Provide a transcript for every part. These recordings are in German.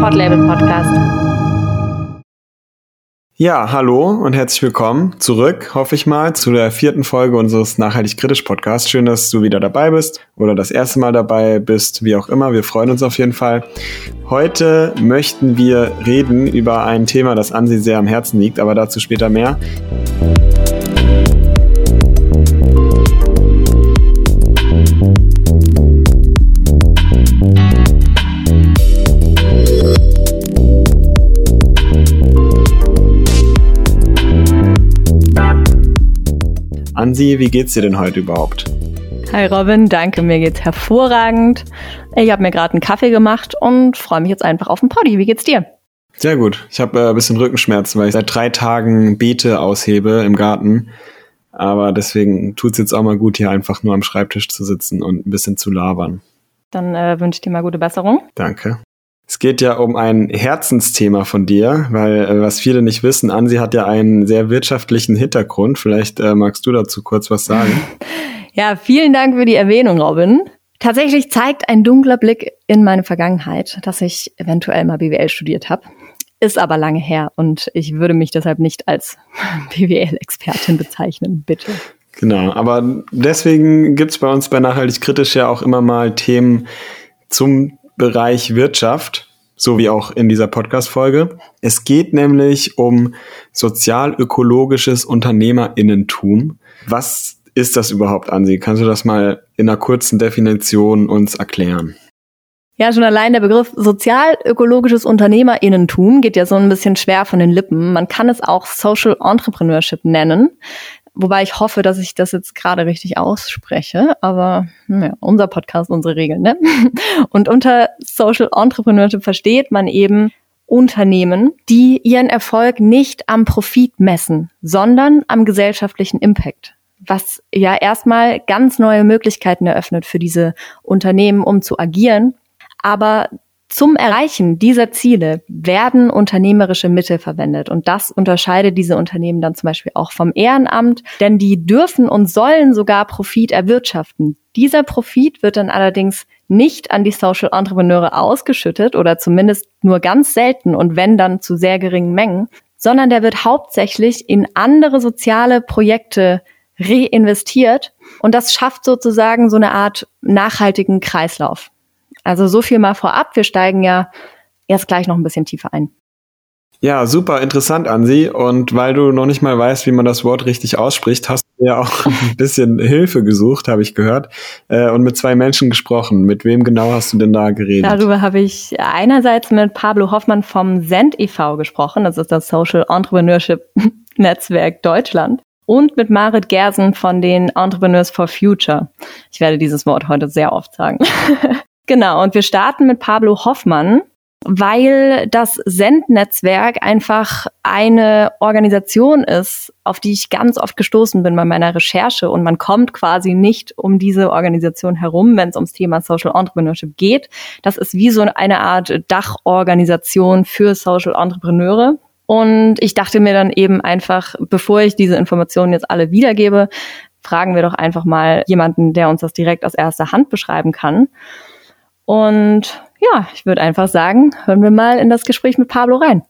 Podlabel Podcast. Ja, hallo und herzlich willkommen zurück, hoffe ich mal, zu der vierten Folge unseres Nachhaltig Kritisch Podcasts. Schön, dass du wieder dabei bist oder das erste Mal dabei bist, wie auch immer. Wir freuen uns auf jeden Fall. Heute möchten wir reden über ein Thema, das Ansi sehr am Herzen liegt, aber dazu später mehr. Ansi, wie geht's dir denn heute überhaupt? Hi Robin, danke, mir geht's hervorragend. Ich habe mir gerade einen Kaffee gemacht und freue mich jetzt einfach auf den Poddy. Wie geht's dir? Sehr gut. Ich habe äh, ein bisschen Rückenschmerzen, weil ich seit drei Tagen Beete aushebe im Garten. Aber deswegen tut's jetzt auch mal gut, hier einfach nur am Schreibtisch zu sitzen und ein bisschen zu labern. Dann äh, wünsche ich dir mal gute Besserung. Danke. Es geht ja um ein Herzensthema von dir, weil äh, was viele nicht wissen, Ansi hat ja einen sehr wirtschaftlichen Hintergrund. Vielleicht äh, magst du dazu kurz was sagen. Ja, vielen Dank für die Erwähnung, Robin. Tatsächlich zeigt ein dunkler Blick in meine Vergangenheit, dass ich eventuell mal BWL studiert habe. Ist aber lange her und ich würde mich deshalb nicht als BWL-Expertin bezeichnen, bitte. Genau, aber deswegen gibt's bei uns bei Nachhaltig Kritisch ja auch immer mal Themen zum Bereich Wirtschaft, so wie auch in dieser Podcast-Folge. Es geht nämlich um sozial-ökologisches Unternehmerinnentum. Was ist das überhaupt, Ansi? Kannst du das mal in einer kurzen Definition uns erklären? Ja, schon allein der Begriff sozial-ökologisches Unternehmerinnentum geht ja so ein bisschen schwer von den Lippen. Man kann es auch Social Entrepreneurship nennen. Wobei ich hoffe, dass ich das jetzt gerade richtig ausspreche. Aber ja, unser Podcast, unsere Regeln. Ne? Und unter Social Entrepreneurship versteht man eben Unternehmen, die ihren Erfolg nicht am Profit messen, sondern am gesellschaftlichen Impact was ja erstmal ganz neue Möglichkeiten eröffnet für diese Unternehmen, um zu agieren. Aber zum Erreichen dieser Ziele werden unternehmerische Mittel verwendet. Und das unterscheidet diese Unternehmen dann zum Beispiel auch vom Ehrenamt, denn die dürfen und sollen sogar Profit erwirtschaften. Dieser Profit wird dann allerdings nicht an die Social Entrepreneure ausgeschüttet oder zumindest nur ganz selten und wenn dann zu sehr geringen Mengen, sondern der wird hauptsächlich in andere soziale Projekte reinvestiert. Und das schafft sozusagen so eine Art nachhaltigen Kreislauf. Also so viel mal vorab. Wir steigen ja erst gleich noch ein bisschen tiefer ein. Ja, super interessant, Ansi. Und weil du noch nicht mal weißt, wie man das Wort richtig ausspricht, hast du ja auch ein bisschen Hilfe gesucht, habe ich gehört, äh, und mit zwei Menschen gesprochen. Mit wem genau hast du denn da geredet? Darüber habe ich einerseits mit Pablo Hoffmann vom Send e.V. gesprochen. Das ist das Social Entrepreneurship Netzwerk Deutschland und mit Marit Gersen von den Entrepreneurs for Future. Ich werde dieses Wort heute sehr oft sagen. genau, und wir starten mit Pablo Hoffmann, weil das Send-Netzwerk einfach eine Organisation ist, auf die ich ganz oft gestoßen bin bei meiner Recherche. Und man kommt quasi nicht um diese Organisation herum, wenn es ums Thema Social Entrepreneurship geht. Das ist wie so eine Art Dachorganisation für Social Entrepreneure. Und ich dachte mir dann eben einfach, bevor ich diese Informationen jetzt alle wiedergebe, fragen wir doch einfach mal jemanden, der uns das direkt aus erster Hand beschreiben kann. Und ja, ich würde einfach sagen, hören wir mal in das Gespräch mit Pablo rein.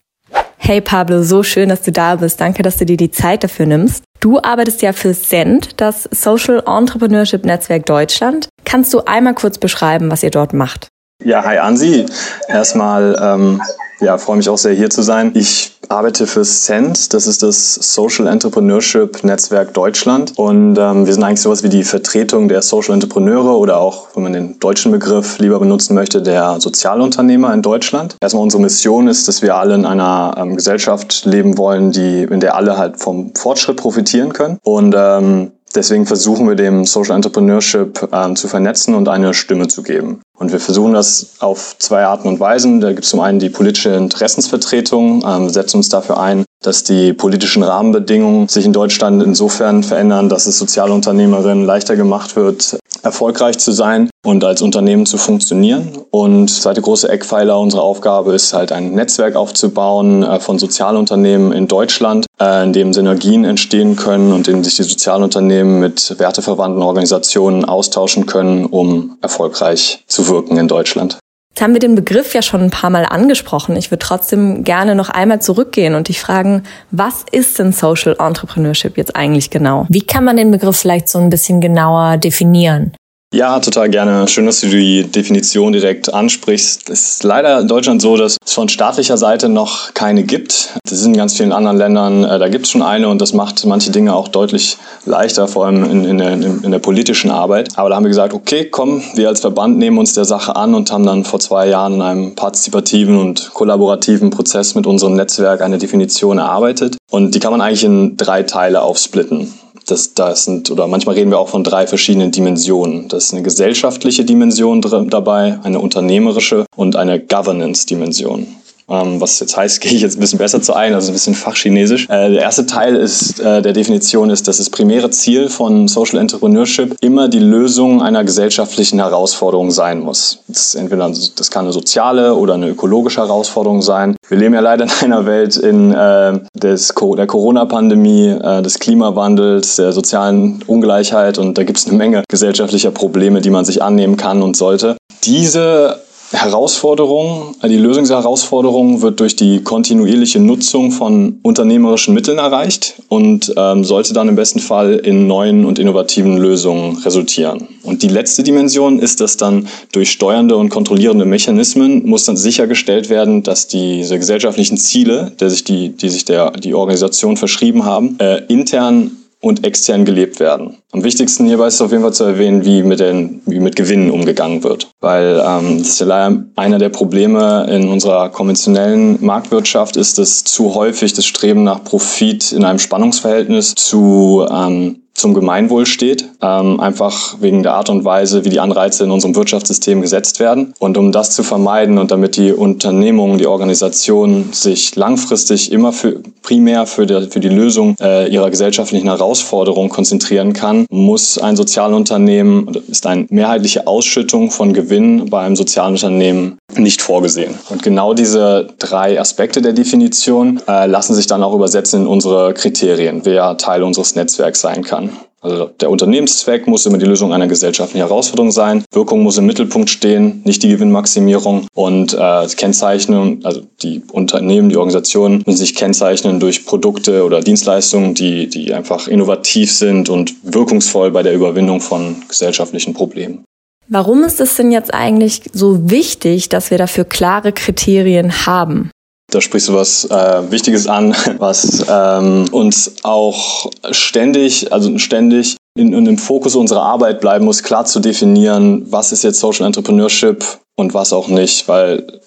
Hey Pablo, so schön, dass du da bist. Danke, dass du dir die Zeit dafür nimmst. Du arbeitest ja für SEND, das Social Entrepreneurship Netzwerk Deutschland. Kannst du einmal kurz beschreiben, was ihr dort macht? Ja, hi Ansi. Erstmal ähm, ja, freue mich auch sehr hier zu sein. Ich arbeite für SEND, das ist das Social Entrepreneurship Netzwerk Deutschland und ähm, wir sind eigentlich sowas wie die Vertretung der Social Entrepreneure oder auch, wenn man den deutschen Begriff lieber benutzen möchte, der Sozialunternehmer in Deutschland. Erstmal unsere Mission ist, dass wir alle in einer ähm, Gesellschaft leben wollen, die, in der alle halt vom Fortschritt profitieren können und ähm, Deswegen versuchen wir dem Social Entrepreneurship ähm, zu vernetzen und eine Stimme zu geben. Und wir versuchen das auf zwei Arten und Weisen. Da gibt es zum einen die politische Interessensvertretung, ähm, setzen uns dafür ein, dass die politischen Rahmenbedingungen sich in Deutschland insofern verändern, dass es Sozialunternehmerinnen leichter gemacht wird, erfolgreich zu sein und als Unternehmen zu funktionieren. Und zweite große Eckpfeiler unserer Aufgabe ist halt ein Netzwerk aufzubauen äh, von Sozialunternehmen in Deutschland, äh, in dem Synergien entstehen können und in dem sich die Sozialunternehmen mit werteverwandten Organisationen austauschen können, um erfolgreich zu wirken in Deutschland. Jetzt haben wir den Begriff ja schon ein paar Mal angesprochen. Ich würde trotzdem gerne noch einmal zurückgehen und dich fragen, was ist denn Social Entrepreneurship jetzt eigentlich genau? Wie kann man den Begriff vielleicht so ein bisschen genauer definieren? Ja, total gerne. Schön, dass du die Definition direkt ansprichst. Es ist leider in Deutschland so, dass es von staatlicher Seite noch keine gibt. Das sind in ganz vielen anderen Ländern, äh, da gibt es schon eine und das macht manche Dinge auch deutlich leichter, vor allem in, in, der, in, der, politischen Arbeit. Aber da haben wir gesagt, okay, komm, wir als Verband nehmen uns der Sache an und haben dann vor zwei Jahren in einem partizipativen und kollaborativen Prozess mit unserem Netzwerk eine Definition erarbeitet. Und die kann man eigentlich in drei Teile aufsplitten. Das, das sind, oder manchmal reden wir auch von drei verschiedenen Dimensionen. Das ist eine gesellschaftliche Dimension dabei, eine unternehmerische und eine Governance-Dimension. Ähm, was jetzt heißt, gehe ich jetzt ein bisschen besser zu ein, also ein bisschen fachchinesisch. Äh, der erste Teil ist, äh, der Definition ist, dass das primäre Ziel von Social Entrepreneurship immer die Lösung einer gesellschaftlichen Herausforderung sein muss. Das, entweder, das kann eine soziale oder eine ökologische Herausforderung sein. Wir leben ja leider in einer Welt in äh, des, der Corona-Pandemie, äh, des Klimawandels, der sozialen Ungleichheit und da gibt es eine Menge gesellschaftlicher Probleme, die man sich annehmen kann und sollte. Diese Herausforderung, die Lösung dieser Herausforderung wird durch die kontinuierliche Nutzung von unternehmerischen Mitteln erreicht und ähm, sollte dann im besten Fall in neuen und innovativen Lösungen resultieren. Und die letzte Dimension ist, dass dann durch steuernde und kontrollierende Mechanismen muss dann sichergestellt werden, dass diese gesellschaftlichen Ziele, der sich die, die sich der, die Organisation verschrieben haben, äh, intern und extern gelebt werden. Am wichtigsten hierbei ist auf jeden Fall zu erwähnen, wie mit, den, wie mit Gewinnen umgegangen wird. Weil ähm, das ist ja leider einer der Probleme in unserer konventionellen Marktwirtschaft ist, dass zu häufig das Streben nach Profit in einem Spannungsverhältnis zu ähm, zum Gemeinwohl steht, ähm, einfach wegen der Art und Weise, wie die Anreize in unserem Wirtschaftssystem gesetzt werden. Und um das zu vermeiden und damit die Unternehmung, die Organisation sich langfristig immer für, primär für die, für die Lösung äh, ihrer gesellschaftlichen Herausforderungen konzentrieren kann, muss ein Sozialunternehmen, ist eine mehrheitliche Ausschüttung von Gewinn bei einem Sozialunternehmen nicht vorgesehen. Und genau diese drei Aspekte der Definition äh, lassen sich dann auch übersetzen in unsere Kriterien, wer Teil unseres Netzwerks sein kann. Also der Unternehmenszweck muss immer die Lösung einer gesellschaftlichen Herausforderung sein. Wirkung muss im Mittelpunkt stehen, nicht die Gewinnmaximierung. Und äh, Kennzeichnung, also die Unternehmen, die Organisationen müssen sich kennzeichnen durch Produkte oder Dienstleistungen, die, die einfach innovativ sind und wirkungsvoll bei der Überwindung von gesellschaftlichen Problemen. Warum ist es denn jetzt eigentlich so wichtig, dass wir dafür klare Kriterien haben? Da sprichst du was äh, Wichtiges an, was ähm, uns auch ständig, also ständig in, in, im Fokus unserer Arbeit bleiben muss, klar zu definieren, was ist jetzt Social Entrepreneurship und was auch nicht, weil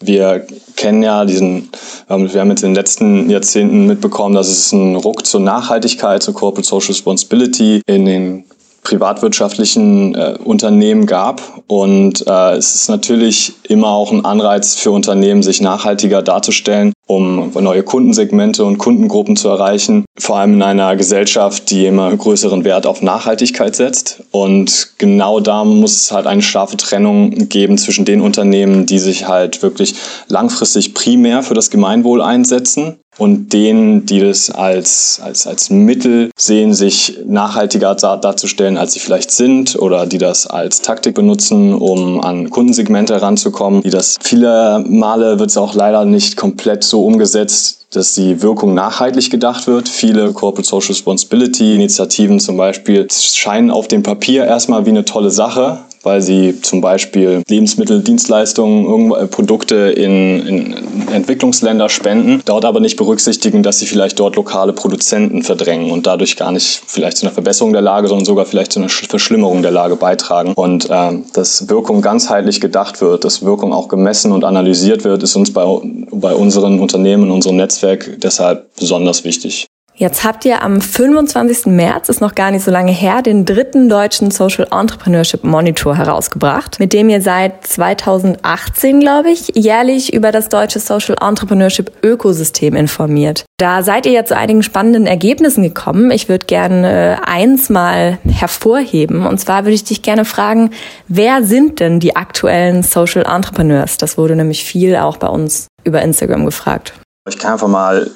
wir kennen ja diesen, wir haben jetzt in den letzten Jahrzehnten mitbekommen, dass es einen Ruck zur Nachhaltigkeit, zur Corporate Social Responsibility in den privatwirtschaftlichen äh, Unternehmen gab. Und äh, es ist natürlich immer auch ein Anreiz für Unternehmen, sich nachhaltiger darzustellen, um neue Kundensegmente und Kundengruppen zu erreichen. Vor allem in einer Gesellschaft, die immer größeren Wert auf Nachhaltigkeit setzt. Und genau da muss es halt eine scharfe Trennung geben zwischen den Unternehmen, die sich halt wirklich langfristig primär für das Gemeinwohl einsetzen und denen, die das als, als, als Mittel sehen, sich nachhaltiger darzustellen, als sie vielleicht sind oder die das als Taktik benutzen, um an Kundensegmente heranzukommen, die das viele Male wird es auch leider nicht komplett so umgesetzt, dass die Wirkung nachhaltig gedacht wird. Viele Corporate Social Responsibility Initiativen zum Beispiel scheinen auf dem Papier erstmal wie eine tolle Sache, weil sie zum Beispiel Lebensmittel, Dienstleistungen, äh, Produkte in, in Entwicklungsländer spenden, dort aber nicht berücksichtigen, dass sie vielleicht dort lokale Produzenten verdrängen und dadurch gar nicht vielleicht zu einer Verbesserung der Lage, sondern sogar vielleicht zu einer Verschlimmerung der Lage beitragen. Und äh, dass Wirkung ganzheitlich gedacht wird, dass Wirkung auch gemessen und analysiert wird, ist uns bei, bei unseren Unternehmen, unserem Netzwerk deshalb besonders wichtig. Jetzt habt ihr am 25. März, ist noch gar nicht so lange her, den dritten deutschen Social Entrepreneurship Monitor herausgebracht, mit dem ihr seit 2018, glaube ich, jährlich über das deutsche Social Entrepreneurship Ökosystem informiert. Da seid ihr ja zu einigen spannenden Ergebnissen gekommen. Ich würde gerne äh, eins mal hervorheben. Und zwar würde ich dich gerne fragen, wer sind denn die aktuellen Social Entrepreneurs? Das wurde nämlich viel auch bei uns über Instagram gefragt. Ich kann einfach mal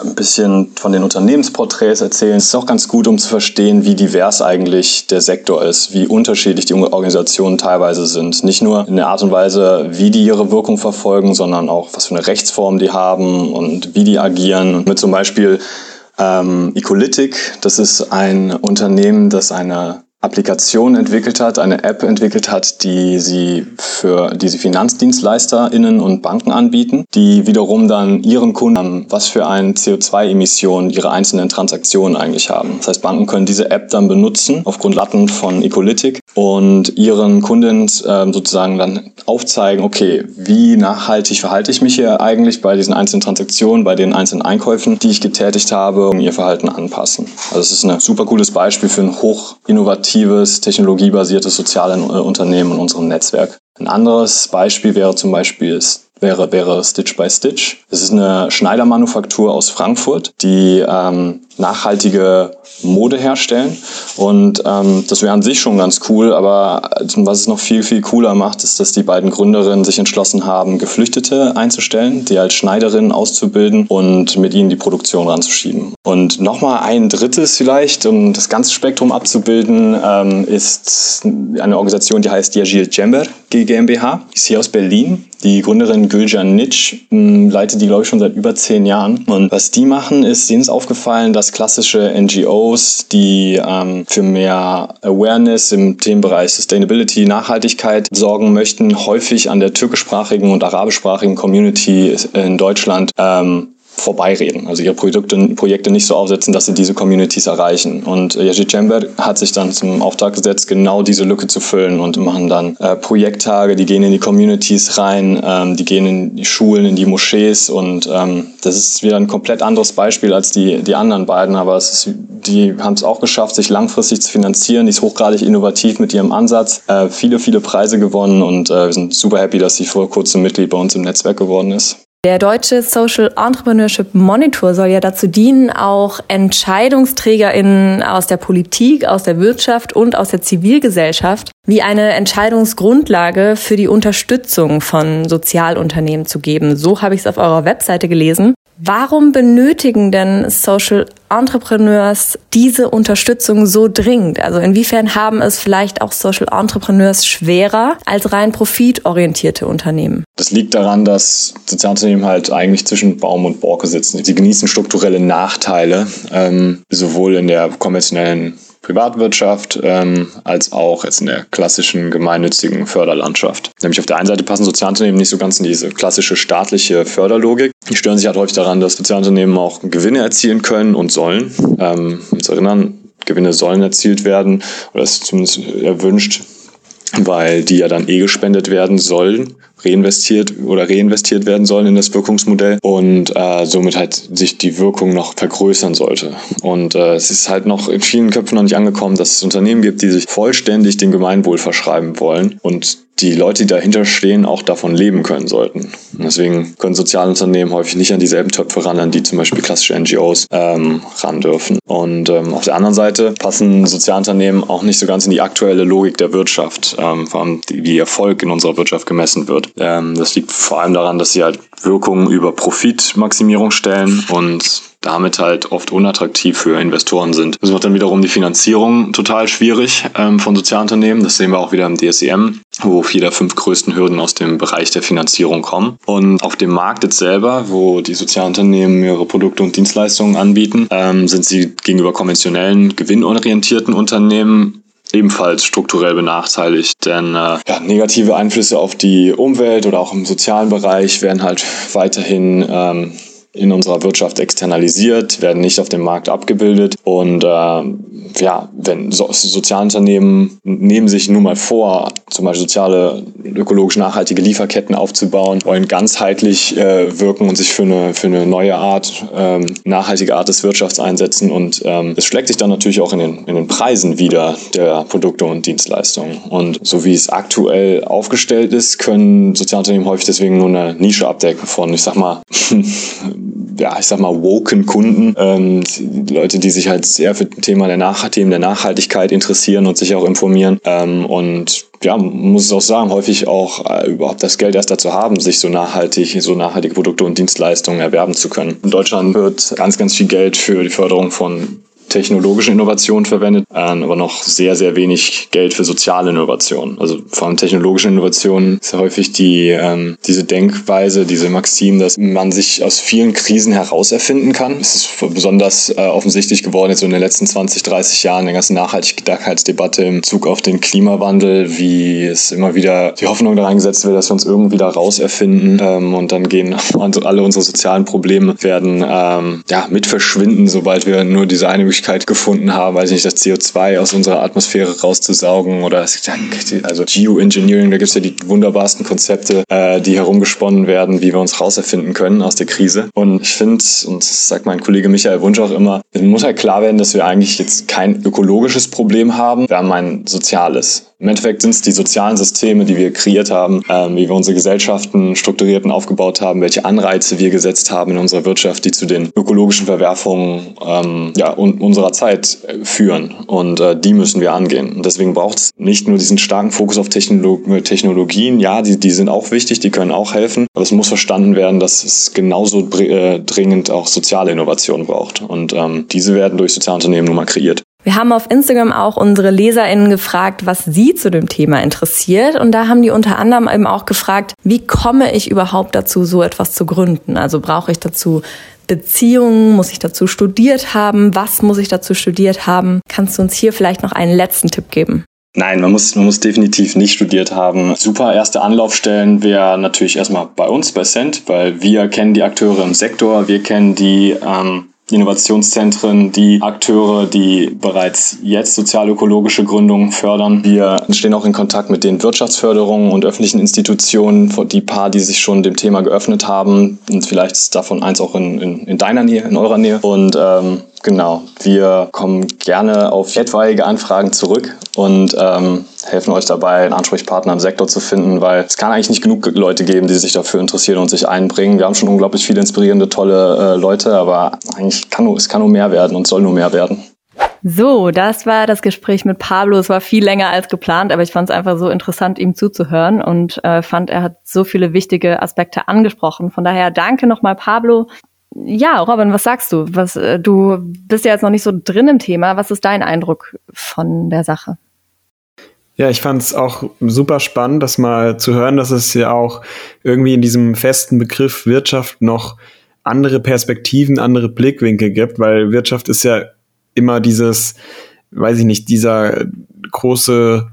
ein bisschen von den Unternehmensporträts erzählen. Es ist auch ganz gut, um zu verstehen, wie divers eigentlich der Sektor ist, wie unterschiedlich die Organisationen teilweise sind. Nicht nur in der Art und Weise, wie die ihre Wirkung verfolgen, sondern auch, was für eine Rechtsform die haben und wie die agieren. Und mit zum Beispiel ähm, Ecolytic, das ist ein Unternehmen, das eine Applikation entwickelt hat, eine App entwickelt hat, die sie für diese FinanzdienstleisterInnen und Banken anbieten, die wiederum dann ihren Kunden, was für eine CO2-Emission ihre einzelnen Transaktionen eigentlich haben. Das heißt, Banken können diese App dann benutzen auf Grundlatten von Ecolytic und ihren Kunden äh, sozusagen dann aufzeigen, okay, wie nachhaltig verhalte ich mich hier eigentlich bei diesen einzelnen Transaktionen, bei den einzelnen Einkäufen, die ich getätigt habe, um ihr Verhalten anpassen. Also es ist ein super cooles Beispiel für ein hoch innovatives innovatives, technologiebasiertes Sozialunternehmen in unserem Netzwerk. Ein anderes Beispiel wäre zum Beispiel wäre, wäre Stitch by Stitch. Es ist eine Schneidermanufaktur aus Frankfurt, die ähm, nachhaltige Mode herstellen. Und ähm, das wäre an sich schon ganz cool, aber was es noch viel, viel cooler macht, ist, dass die beiden Gründerinnen sich entschlossen haben, Geflüchtete einzustellen, die als Schneiderinnen auszubilden und mit ihnen die Produktion ranzuschieben. Und nochmal ein drittes vielleicht, um das ganze Spektrum abzubilden, ähm, ist eine Organisation, die heißt Yagil Jember GmbH. Ist hier aus Berlin. Die Gründerin Gülcan Nitsch hm, leitet die, glaube ich, schon seit über zehn Jahren. Und was die machen, ist, denen ist aufgefallen, dass klassische NGOs, die ähm, für mehr Awareness im Themenbereich Sustainability, Nachhaltigkeit sorgen möchten, häufig an der türkischsprachigen und arabischsprachigen Community in Deutschland ähm, vorbeireden, also ihre Produkte, Projekte nicht so aufsetzen, dass sie diese Communities erreichen. Und Yaji Chamber hat sich dann zum Auftrag gesetzt, genau diese Lücke zu füllen und machen dann äh, Projekttage, die gehen in die Communities rein, ähm, die gehen in die Schulen, in die Moschees und ähm, das ist wieder ein komplett anderes Beispiel als die, die anderen beiden, aber ist, die haben es auch geschafft, sich langfristig zu finanzieren, die ist hochgradig innovativ mit ihrem Ansatz, äh, viele, viele Preise gewonnen und äh, wir sind super happy, dass sie vor kurzem Mitglied bei uns im Netzwerk geworden ist. Der deutsche Social Entrepreneurship Monitor soll ja dazu dienen, auch EntscheidungsträgerInnen aus der Politik, aus der Wirtschaft und aus der Zivilgesellschaft wie eine Entscheidungsgrundlage für die Unterstützung von Sozialunternehmen zu geben. So habe ich es auf eurer Webseite gelesen. Warum benötigen denn Social Entrepreneurs diese Unterstützung so dringend? Also inwiefern haben es vielleicht auch Social Entrepreneurs schwerer als rein profitorientierte Unternehmen? Das liegt daran, dass Sozialunternehmen halt eigentlich zwischen Baum und Borke sitzen. Sie genießen strukturelle Nachteile, ähm, sowohl in der konventionellen Privatwirtschaft ähm, als auch jetzt in der klassischen gemeinnützigen Förderlandschaft. Nämlich auf der einen Seite passen Sozialunternehmen nicht so ganz in diese klassische staatliche Förderlogik. Die stören sich halt häufig daran, dass Sozialunternehmen auch Gewinne erzielen können und sollen. Ähm, uns erinnern, Gewinne sollen erzielt werden oder ist zumindest erwünscht, weil die ja dann eh gespendet werden sollen reinvestiert oder reinvestiert werden sollen in das Wirkungsmodell und äh, somit halt sich die Wirkung noch vergrößern sollte. Und äh, es ist halt noch in vielen Köpfen noch nicht angekommen, dass es Unternehmen gibt, die sich vollständig dem Gemeinwohl verschreiben wollen und die Leute, die dahinter stehen, auch davon leben können sollten. Und deswegen können Sozialunternehmen häufig nicht an dieselben Töpfe ran, an die zum Beispiel klassische NGOs ähm, ran dürfen. Und ähm, auf der anderen Seite passen Sozialunternehmen auch nicht so ganz in die aktuelle Logik der Wirtschaft, ähm, vor allem wie Erfolg in unserer Wirtschaft gemessen wird. Ähm, das liegt vor allem daran, dass sie halt Wirkungen über Profitmaximierung stellen und damit halt oft unattraktiv für Investoren sind. Das macht dann wiederum die Finanzierung total schwierig ähm, von Sozialunternehmen. Das sehen wir auch wieder im DSEM, wo vier der fünf größten Hürden aus dem Bereich der Finanzierung kommen. Und auf dem Markt jetzt selber, wo die Sozialunternehmen ihre Produkte und Dienstleistungen anbieten, ähm, sind sie gegenüber konventionellen, gewinnorientierten Unternehmen ebenfalls strukturell benachteiligt. Denn äh, ja, negative Einflüsse auf die Umwelt oder auch im sozialen Bereich werden halt weiterhin ähm, in unserer Wirtschaft externalisiert, werden nicht auf dem Markt abgebildet. Und äh, ja, wenn so, Sozialunternehmen nehmen sich nun mal vor, zum Beispiel soziale, ökologisch nachhaltige Lieferketten aufzubauen, wollen ganzheitlich äh, wirken und sich für eine, für eine neue Art, ähm, nachhaltige Art des Wirtschafts einsetzen. Und ähm, es schlägt sich dann natürlich auch in den, in den Preisen wieder der Produkte und Dienstleistungen. Und so wie es aktuell aufgestellt ist, können Sozialunternehmen häufig deswegen nur eine Nische abdecken von, ich sag mal, ja, ich sag mal, woken Kunden, ähm, Leute, die sich halt sehr für Thema der Nach Themen der Nachhaltigkeit interessieren und sich auch informieren. Ähm, und ja, muss es auch sagen, häufig auch äh, überhaupt das Geld erst dazu haben, sich so nachhaltig, so nachhaltige Produkte und Dienstleistungen erwerben zu können. In Deutschland wird ganz, ganz viel Geld für die Förderung von technologische Innovationen verwendet, ähm, aber noch sehr, sehr wenig Geld für soziale Innovationen. Also vor allem technologische Innovationen ist ja häufig die, ähm, diese Denkweise, diese Maxim, dass man sich aus vielen Krisen heraus erfinden kann. Es ist besonders äh, offensichtlich geworden jetzt so in den letzten 20, 30 Jahren, der ganzen Nachhaltigkeitsdebatte im Zug auf den Klimawandel, wie es immer wieder die Hoffnung daran gesetzt wird, dass wir uns irgendwie da raus erfinden ähm, und dann gehen alle unsere sozialen Probleme werden ähm, ja, mit verschwinden, sobald wir nur diese eine Möglichkeit gefunden haben, weiß ich nicht, das CO2 aus unserer Atmosphäre rauszusaugen oder also Geoengineering, da gibt es ja die wunderbarsten Konzepte, äh, die herumgesponnen werden, wie wir uns rauserfinden können aus der Krise. Und ich finde, und das sagt mein Kollege Michael Wunsch auch immer, es muss halt klar werden, dass wir eigentlich jetzt kein ökologisches Problem haben, wir haben ein soziales. Im Endeffekt sind es die sozialen Systeme, die wir kreiert haben, ähm, wie wir unsere Gesellschaften strukturiert und aufgebaut haben, welche Anreize wir gesetzt haben in unserer Wirtschaft, die zu den ökologischen Verwerfungen ähm, ja, un unserer Zeit äh, führen. Und äh, die müssen wir angehen. Und deswegen braucht es nicht nur diesen starken Fokus auf Technolo Technologien. Ja, die, die sind auch wichtig, die können auch helfen. Aber es muss verstanden werden, dass es genauso äh, dringend auch soziale Innovationen braucht. Und ähm, diese werden durch Sozialunternehmen nun mal kreiert. Wir haben auf Instagram auch unsere LeserInnen gefragt, was sie zu dem Thema interessiert. Und da haben die unter anderem eben auch gefragt, wie komme ich überhaupt dazu, so etwas zu gründen? Also brauche ich dazu Beziehungen? Muss ich dazu studiert haben? Was muss ich dazu studiert haben? Kannst du uns hier vielleicht noch einen letzten Tipp geben? Nein, man muss, man muss definitiv nicht studiert haben. Super erste Anlaufstellen wäre natürlich erstmal bei uns, bei Cent, weil wir kennen die Akteure im Sektor, wir kennen die ähm, Innovationszentren, die Akteure, die bereits jetzt sozialökologische Gründungen fördern. Wir stehen auch in Kontakt mit den Wirtschaftsförderungen und öffentlichen Institutionen, die paar, die sich schon dem Thema geöffnet haben. Und vielleicht ist davon eins auch in, in, in deiner Nähe, in eurer Nähe. Und ähm, Genau, wir kommen gerne auf etwaige Anfragen zurück und ähm, helfen euch dabei, einen Ansprechpartner im Sektor zu finden, weil es kann eigentlich nicht genug Leute geben, die sich dafür interessieren und sich einbringen. Wir haben schon unglaublich viele inspirierende, tolle äh, Leute, aber eigentlich kann nur, es kann nur mehr werden und soll nur mehr werden. So, das war das Gespräch mit Pablo. Es war viel länger als geplant, aber ich fand es einfach so interessant, ihm zuzuhören und äh, fand, er hat so viele wichtige Aspekte angesprochen. Von daher danke nochmal, Pablo. Ja, Robin, was sagst du? Was, äh, du bist ja jetzt noch nicht so drin im Thema. Was ist dein Eindruck von der Sache? Ja, ich fand es auch super spannend, das mal zu hören, dass es ja auch irgendwie in diesem festen Begriff Wirtschaft noch andere Perspektiven, andere Blickwinkel gibt, weil Wirtschaft ist ja immer dieses, weiß ich nicht, dieser große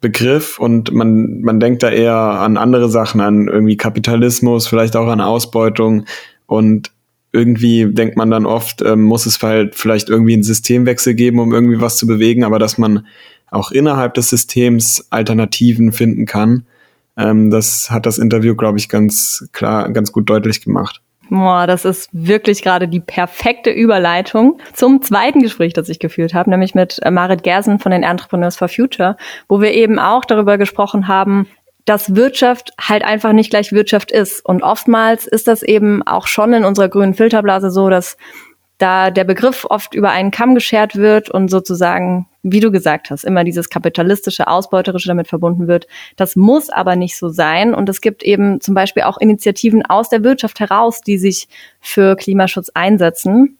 Begriff und man, man denkt da eher an andere Sachen, an irgendwie Kapitalismus, vielleicht auch an Ausbeutung und irgendwie denkt man dann oft, ähm, muss es halt vielleicht irgendwie einen Systemwechsel geben, um irgendwie was zu bewegen, aber dass man auch innerhalb des Systems Alternativen finden kann, ähm, das hat das Interview, glaube ich, ganz klar, ganz gut deutlich gemacht. Boah, das ist wirklich gerade die perfekte Überleitung zum zweiten Gespräch, das ich geführt habe, nämlich mit äh, Marit Gersen von den Entrepreneurs for Future, wo wir eben auch darüber gesprochen haben, dass Wirtschaft halt einfach nicht gleich Wirtschaft ist. Und oftmals ist das eben auch schon in unserer grünen Filterblase so, dass da der Begriff oft über einen Kamm geschert wird und sozusagen, wie du gesagt hast, immer dieses kapitalistische, ausbeuterische damit verbunden wird. Das muss aber nicht so sein. Und es gibt eben zum Beispiel auch Initiativen aus der Wirtschaft heraus, die sich für Klimaschutz einsetzen.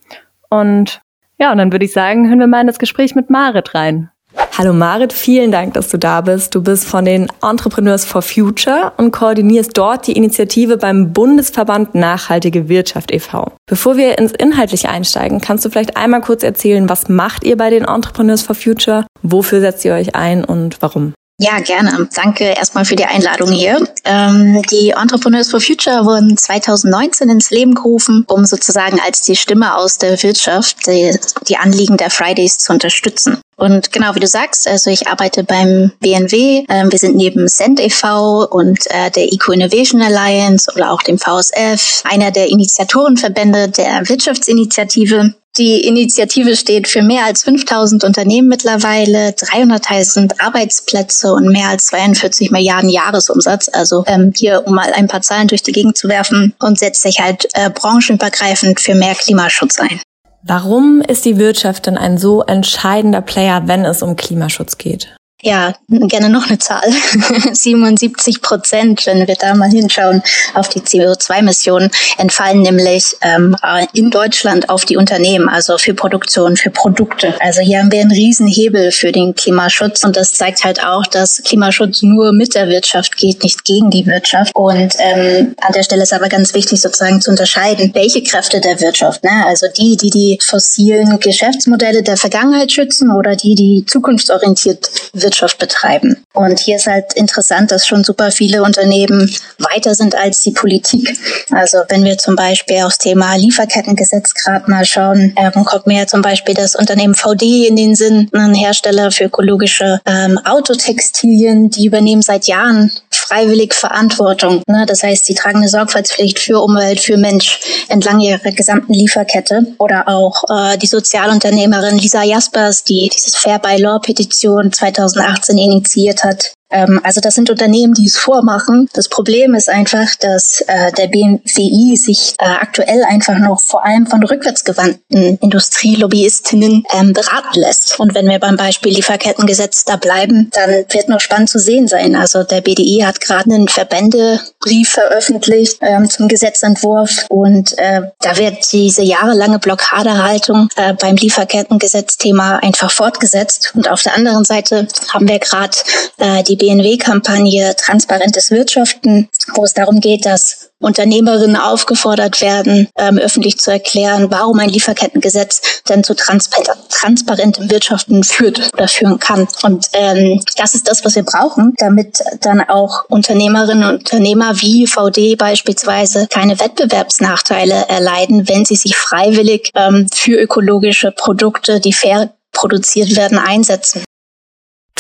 Und ja, und dann würde ich sagen, hören wir mal in das Gespräch mit Marit rein. Hallo Marit, vielen Dank, dass du da bist. Du bist von den Entrepreneurs for Future und koordinierst dort die Initiative beim Bundesverband Nachhaltige Wirtschaft e.V. Bevor wir ins Inhaltliche einsteigen, kannst du vielleicht einmal kurz erzählen, was macht ihr bei den Entrepreneurs for Future? Wofür setzt ihr euch ein und warum? Ja, gerne. Danke erstmal für die Einladung hier. Ähm, die Entrepreneurs for Future wurden 2019 ins Leben gerufen, um sozusagen als die Stimme aus der Wirtschaft die, die Anliegen der Fridays zu unterstützen. Und genau wie du sagst, also ich arbeite beim BNW. Ähm, wir sind neben Cent e.V. und äh, der Eco Innovation Alliance oder auch dem VSF einer der Initiatorenverbände der Wirtschaftsinitiative Die Initiative steht für mehr als 5000 Unternehmen mittlerweile, 300.000 Arbeitsplätze und mehr als 42 Milliarden Jahresumsatz. Also ähm, hier, um mal ein paar Zahlen durch die Gegend zu werfen und setzt sich halt äh, branchenübergreifend für mehr Klimaschutz ein. Warum ist die Wirtschaft denn ein so entscheidender Player, wenn es um Klimaschutz geht? Ja, gerne noch eine Zahl. 77 Prozent, wenn wir da mal hinschauen, auf die CO2-Emissionen, entfallen nämlich ähm, in Deutschland auf die Unternehmen, also für Produktion, für Produkte. Also hier haben wir einen riesen Hebel für den Klimaschutz und das zeigt halt auch, dass Klimaschutz nur mit der Wirtschaft geht, nicht gegen die Wirtschaft. Und ähm, an der Stelle ist aber ganz wichtig sozusagen zu unterscheiden, welche Kräfte der Wirtschaft, ne? also die, die die fossilen Geschäftsmodelle der Vergangenheit schützen oder die, die zukunftsorientiert wirtschaften Wirtschaft betreiben. Und hier ist halt interessant, dass schon super viele Unternehmen weiter sind als die Politik. Also wenn wir zum Beispiel aufs Thema Lieferkettengesetz gerade mal schauen, ähm, kommt mir zum Beispiel das Unternehmen VD in den Sinn, ein Hersteller für ökologische ähm, Autotextilien, die übernehmen seit Jahren freiwillig Verantwortung. Ne? Das heißt, sie tragen eine Sorgfaltspflicht für Umwelt, für Mensch entlang ihrer gesamten Lieferkette. Oder auch äh, die Sozialunternehmerin Lisa Jaspers, die dieses Fair by Law Petition 2018 initiiert hat, also das sind Unternehmen, die es vormachen. Das Problem ist einfach, dass äh, der BMWI sich äh, aktuell einfach noch vor allem von rückwärtsgewandten Industrielobbyisten ähm, beraten lässt. Und wenn wir beim Beispiel Lieferkettengesetz da bleiben, dann wird noch spannend zu sehen sein. Also der BDI hat gerade einen Verbändebrief veröffentlicht ähm, zum Gesetzentwurf und äh, da wird diese jahrelange Blockadehaltung äh, beim Lieferkettengesetzthema einfach fortgesetzt. Und auf der anderen Seite haben wir gerade äh, die BNW-Kampagne Transparentes Wirtschaften, wo es darum geht, dass Unternehmerinnen aufgefordert werden, ähm, öffentlich zu erklären, warum ein Lieferkettengesetz denn zu transpar transparentem Wirtschaften führt oder führen kann. Und ähm, das ist das, was wir brauchen, damit dann auch Unternehmerinnen und Unternehmer wie VD beispielsweise keine Wettbewerbsnachteile erleiden, wenn sie sich freiwillig ähm, für ökologische Produkte, die fair produziert werden, einsetzen.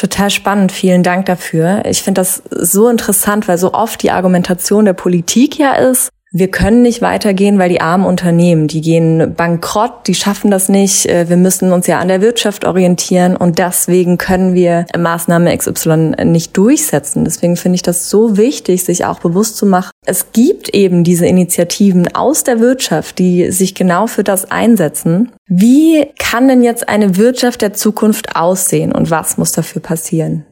Total spannend, vielen Dank dafür. Ich finde das so interessant, weil so oft die Argumentation der Politik ja ist, wir können nicht weitergehen, weil die armen Unternehmen, die gehen bankrott, die schaffen das nicht. Äh, wir müssen uns ja an der Wirtschaft orientieren und deswegen können wir Maßnahme XY nicht durchsetzen. Deswegen finde ich das so wichtig, sich auch bewusst zu machen. Es gibt eben diese Initiativen aus der Wirtschaft, die sich genau für das einsetzen. Wie kann denn jetzt eine Wirtschaft der Zukunft aussehen und was muss dafür passieren?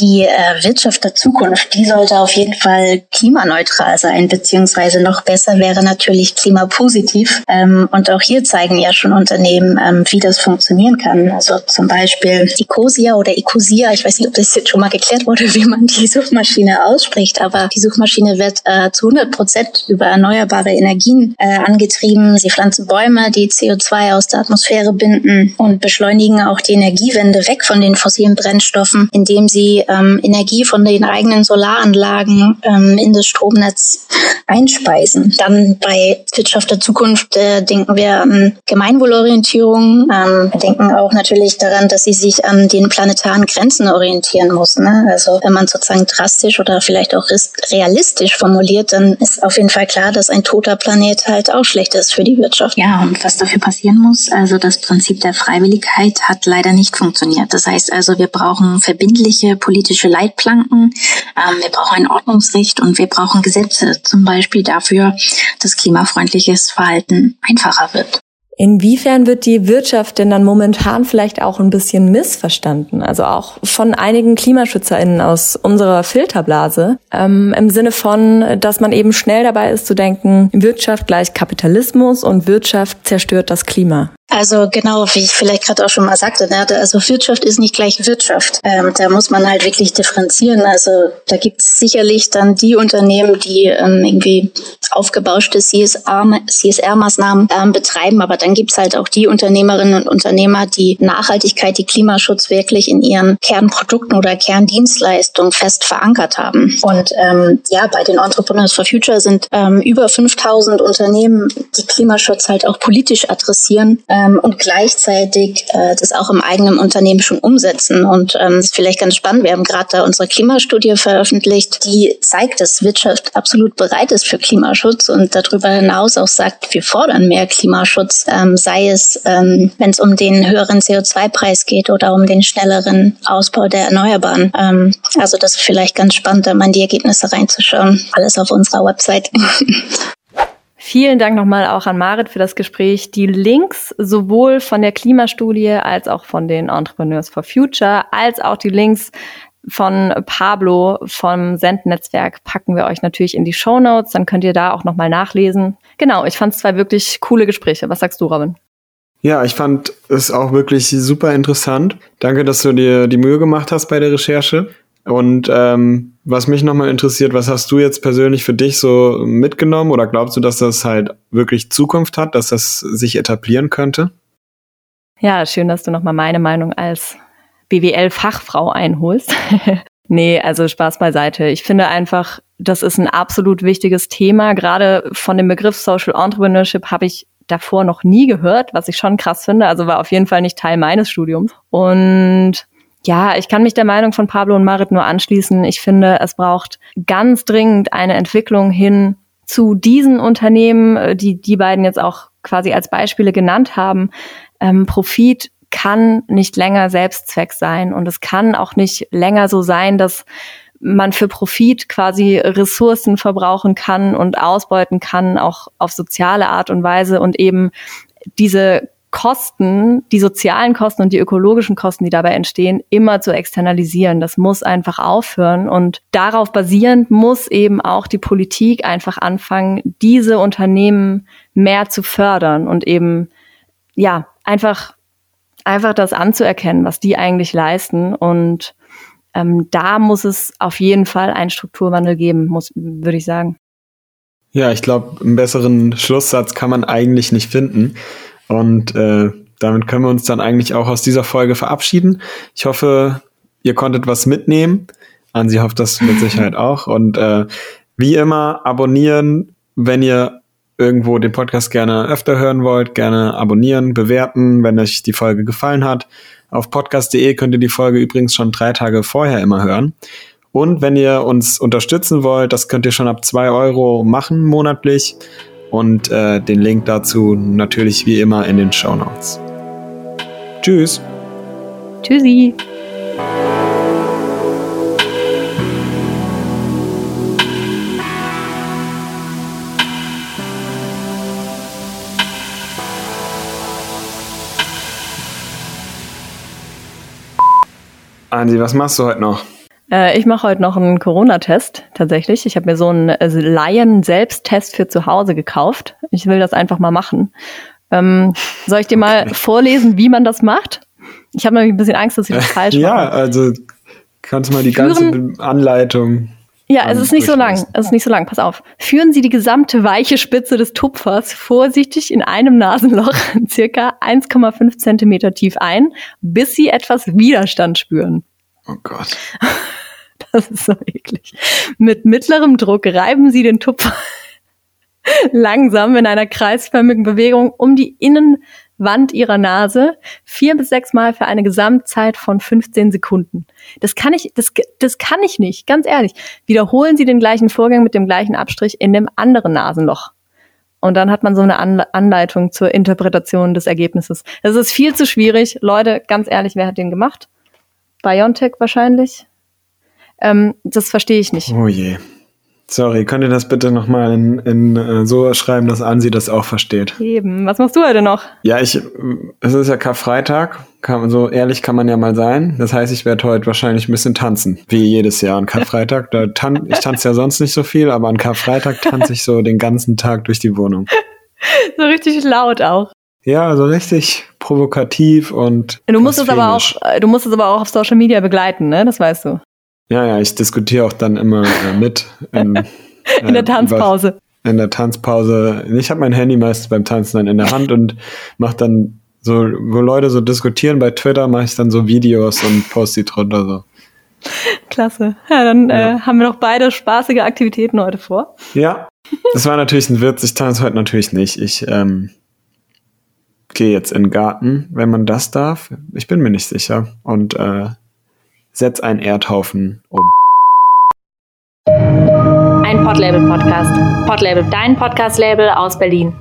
Die äh, Wirtschaft der Zukunft, die sollte auf jeden Fall klimaneutral sein, beziehungsweise noch besser wäre natürlich klimapositiv. Ähm, und auch hier zeigen ja schon Unternehmen, ähm, wie das funktionieren kann. Also zum Beispiel Ecosia oder Ecosia, ich weiß nicht, ob das jetzt schon mal geklärt wurde, wie man die Suchmaschine ausspricht, aber die Suchmaschine wird äh, zu 100 Prozent über erneuerbare Energien äh, angetrieben. Sie pflanzen Bäume, die CO2 aus der Atmosphäre binden und beschleunigen auch die Energiewende weg von den fossilen Brennstoffen, indem sie ähm, Energie von den eigenen Solaranlagen ähm, in das Stromnetz einspeisen. Dann bei Wirtschaft der Zukunft äh, denken wir an Gemeinwohlorientierung. Ähm, wir denken auch natürlich daran, dass sie sich an den planetaren Grenzen orientieren muss. Ne? Also wenn man sozusagen drastisch oder vielleicht auch realistisch formuliert, dann ist auf jeden Fall klar, dass ein toter Planet halt auch schlecht ist für die Wirtschaft. Ja, und was dafür passieren muss, also das Prinzip der Freiwilligkeit hat leider nicht funktioniert. Das heißt also, wir brauchen verbindliche politische Leitplanken, ähm, wir brauchen ein Ordnungsrecht und wir brauchen Gesetze, zum Beispiel dafür, dass klimafreundliches Verhalten einfacher wird. Inwiefern wird die Wirtschaft denn dann momentan vielleicht auch ein bisschen missverstanden? Also auch von einigen KlimaschützerInnen aus unserer Filterblase, ähm, im Sinne von, dass man eben schnell dabei ist zu denken, Wirtschaft gleich Kapitalismus und Wirtschaft zerstört das Klima. Also genau, wie ich vielleicht gerade auch schon mal sagte, ne, also Wirtschaft ist nicht gleich Wirtschaft. Ähm, da muss man halt wirklich differenzieren. Also da gibt es sicherlich dann die Unternehmen, die ähm, irgendwie aufgebauschte CSR-Maßnahmen ähm, betreiben, aber dann gibt es halt auch die Unternehmerinnen und Unternehmer, die Nachhaltigkeit, die Klimaschutz wirklich in ihren Kernprodukten oder Kerndienstleistungen fest verankert haben. Und ähm, ja, bei den Entrepreneurs for Future sind ähm, über 5000 Unternehmen, die Klimaschutz halt auch politisch adressieren ähm, und gleichzeitig äh, das auch im eigenen Unternehmen schon umsetzen. Und ähm, das ist vielleicht ganz spannend. Wir haben gerade da unsere Klimastudie veröffentlicht, die zeigt, dass Wirtschaft absolut bereit ist für Klimaschutz und darüber hinaus auch sagt, wir fordern mehr Klimaschutz, ähm, sei es, ähm, wenn es um den höheren CO2-Preis geht oder um den schnelleren Ausbau der Erneuerbaren. Ähm, also das ist vielleicht ganz spannend, da mal in die Ergebnisse reinzuschauen. Alles auf unserer Website. Vielen Dank nochmal auch an Marit für das Gespräch. Die Links sowohl von der Klimastudie als auch von den Entrepreneurs for Future als auch die Links von Pablo vom Send-Netzwerk packen wir euch natürlich in die Show Notes. Dann könnt ihr da auch nochmal nachlesen. Genau, ich fand es zwei wirklich coole Gespräche. Was sagst du, Robin? Ja, ich fand es auch wirklich super interessant. Danke, dass du dir die Mühe gemacht hast bei der Recherche. Und ähm, was mich nochmal interessiert, was hast du jetzt persönlich für dich so mitgenommen oder glaubst du, dass das halt wirklich Zukunft hat, dass das sich etablieren könnte? Ja, schön, dass du nochmal meine Meinung als BWL-Fachfrau einholst. nee, also Spaß beiseite. Ich finde einfach, das ist ein absolut wichtiges Thema. Gerade von dem Begriff Social Entrepreneurship habe ich davor noch nie gehört, was ich schon krass finde. Also war auf jeden Fall nicht Teil meines Studiums. Und ja, ich kann mich der Meinung von Pablo und Marit nur anschließen. Ich finde, es braucht ganz dringend eine Entwicklung hin zu diesen Unternehmen, die die beiden jetzt auch quasi als Beispiele genannt haben. Ähm, Profit kann nicht länger Selbstzweck sein und es kann auch nicht länger so sein, dass man für Profit quasi Ressourcen verbrauchen kann und ausbeuten kann, auch auf soziale Art und Weise und eben diese Kosten, die sozialen Kosten und die ökologischen Kosten, die dabei entstehen, immer zu externalisieren. Das muss einfach aufhören. Und darauf basierend muss eben auch die Politik einfach anfangen, diese Unternehmen mehr zu fördern und eben, ja, einfach einfach das anzuerkennen, was die eigentlich leisten. Und ähm, da muss es auf jeden Fall einen Strukturwandel geben, muss, würde ich sagen. Ja, ich glaube, einen besseren Schlusssatz kann man eigentlich nicht finden. Und äh, damit können wir uns dann eigentlich auch aus dieser Folge verabschieden. Ich hoffe, ihr konntet was mitnehmen. Ansi hofft das mit Sicherheit auch. Und äh, wie immer, abonnieren, wenn ihr irgendwo den Podcast gerne öfter hören wollt, gerne abonnieren, bewerten, wenn euch die Folge gefallen hat. Auf podcast.de könnt ihr die Folge übrigens schon drei Tage vorher immer hören. Und wenn ihr uns unterstützen wollt, das könnt ihr schon ab zwei Euro machen monatlich. Und äh, den Link dazu natürlich wie immer in den Show Notes. Tschüss. Tschüssi. Ansi, was machst du heute noch? Äh, ich mache heute noch einen Corona-Test tatsächlich. Ich habe mir so einen äh, Laien-Selbsttest für zu Hause gekauft. Ich will das einfach mal machen. Ähm, soll ich dir mal okay. vorlesen, wie man das macht? Ich habe nämlich ein bisschen Angst, dass ich das falsch mache. Ja, also kannst du mal die Führen, ganze Anleitung. Ja, es ist nicht so lang. Es ist nicht so lang. Pass auf. Führen Sie die gesamte weiche Spitze des Tupfers vorsichtig in einem Nasenloch circa 1,5 Zentimeter tief ein, bis Sie etwas Widerstand spüren. Oh Gott. Das ist so eklig. Mit mittlerem Druck reiben Sie den Tupfer langsam in einer kreisförmigen Bewegung um die Innenwand Ihrer Nase vier bis sechs Mal für eine Gesamtzeit von 15 Sekunden. Das kann ich, das, das kann ich nicht, ganz ehrlich. Wiederholen Sie den gleichen Vorgang mit dem gleichen Abstrich in dem anderen Nasenloch. Und dann hat man so eine Anleitung zur Interpretation des Ergebnisses. Das ist viel zu schwierig. Leute, ganz ehrlich, wer hat den gemacht? Biontech wahrscheinlich. Ähm, das verstehe ich nicht. Oh je. Sorry, könnt ihr das bitte nochmal in, in äh, so schreiben, dass Ansi das auch versteht? Eben. Was machst du heute noch? Ja, ich, es ist ja Karfreitag. Kann, so ehrlich kann man ja mal sein. Das heißt, ich werde heute wahrscheinlich ein bisschen tanzen. Wie jedes Jahr an Karfreitag. Da tan ich tanze ja sonst nicht so viel, aber an Karfreitag tanze ich so den ganzen Tag durch die Wohnung. So richtig laut auch. Ja, so richtig provokativ und. Du musst es aber auch, du musst es aber auch auf Social Media begleiten, ne? Das weißt du. Ja, ja, ich diskutiere auch dann immer äh, mit. In, in der äh, Tanzpause. in der Tanzpause. Ich habe mein Handy meistens beim Tanzen dann in der Hand und mache dann so, wo Leute so diskutieren bei Twitter, mache ich dann so Videos und poste die drunter so. Klasse. Ja, dann ja. Äh, haben wir noch beide spaßige Aktivitäten heute vor. Ja, das war natürlich ein Witz. Ich tanze heute natürlich nicht. Ich ähm, gehe jetzt in den Garten, wenn man das darf. Ich bin mir nicht sicher. Und äh, setz einen Erdhaufen um. ein Podlabel-Podcast. Podlabel, dein Podcast-Label aus Berlin.